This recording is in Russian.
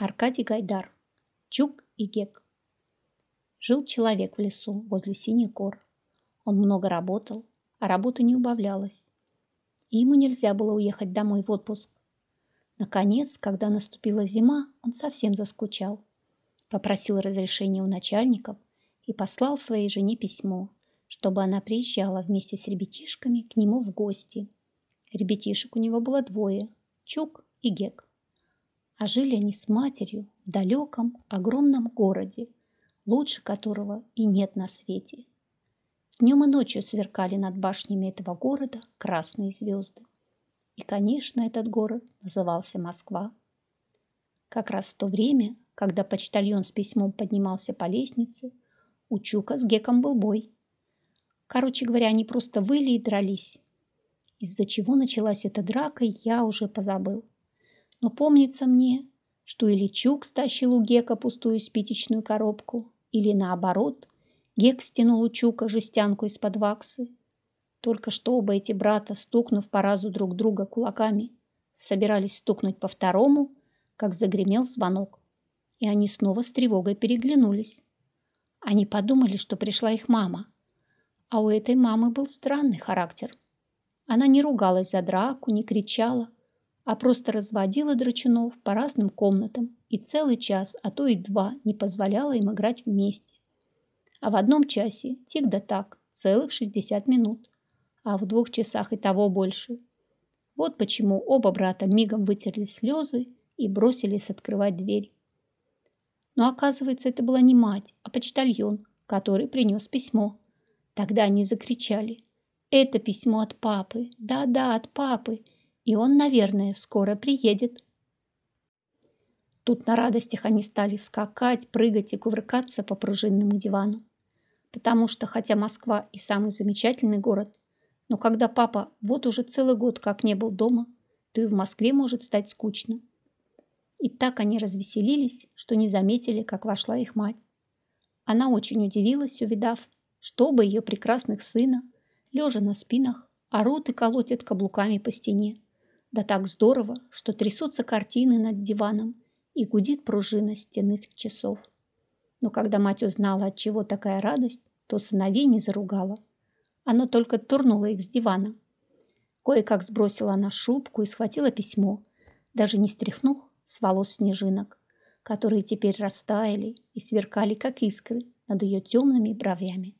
Аркадий Гайдар. Чук и Гек. Жил человек в лесу возле синих гор. Он много работал, а работа не убавлялась. И ему нельзя было уехать домой в отпуск. Наконец, когда наступила зима, он совсем заскучал. Попросил разрешения у начальников и послал своей жене письмо, чтобы она приезжала вместе с ребятишками к нему в гости. Ребятишек у него было двое – Чук и Гек а жили они с матерью в далеком, огромном городе, лучше которого и нет на свете. Днем и ночью сверкали над башнями этого города красные звезды. И, конечно, этот город назывался Москва. Как раз в то время, когда почтальон с письмом поднимался по лестнице, у Чука с Геком был бой. Короче говоря, они просто выли и дрались. Из-за чего началась эта драка, я уже позабыл. Но помнится мне, что или Чук стащил у Гека пустую спичечную коробку, или наоборот, Гек стянул у Чука жестянку из-под ваксы. Только что оба эти брата, стукнув по разу друг друга кулаками, собирались стукнуть по второму, как загремел звонок. И они снова с тревогой переглянулись. Они подумали, что пришла их мама. А у этой мамы был странный характер. Она не ругалась за драку, не кричала, а просто разводила драчунов по разным комнатам и целый час, а то и два не позволяла им играть вместе. А в одном часе тик да так, целых 60 минут, а в двух часах и того больше. Вот почему оба брата мигом вытерли слезы и бросились открывать дверь. Но оказывается, это была не мать, а почтальон, который принес письмо. Тогда они закричали. «Это письмо от папы! Да-да, от папы!» И он, наверное, скоро приедет. Тут на радостях они стали скакать, прыгать и кувыркаться по пружинному дивану. Потому что, хотя Москва и самый замечательный город, но когда папа вот уже целый год как не был дома, то и в Москве может стать скучно. И так они развеселились, что не заметили, как вошла их мать. Она очень удивилась, увидав, что оба ее прекрасных сына, лежа на спинах, орут и колотят каблуками по стене. Да так здорово, что трясутся картины над диваном и гудит пружина стенных часов. Но когда мать узнала, от чего такая радость, то сыновей не заругала. Оно только турнуло их с дивана. Кое-как сбросила она шубку и схватила письмо, даже не стряхнув с волос снежинок, которые теперь растаяли и сверкали, как искры, над ее темными бровями.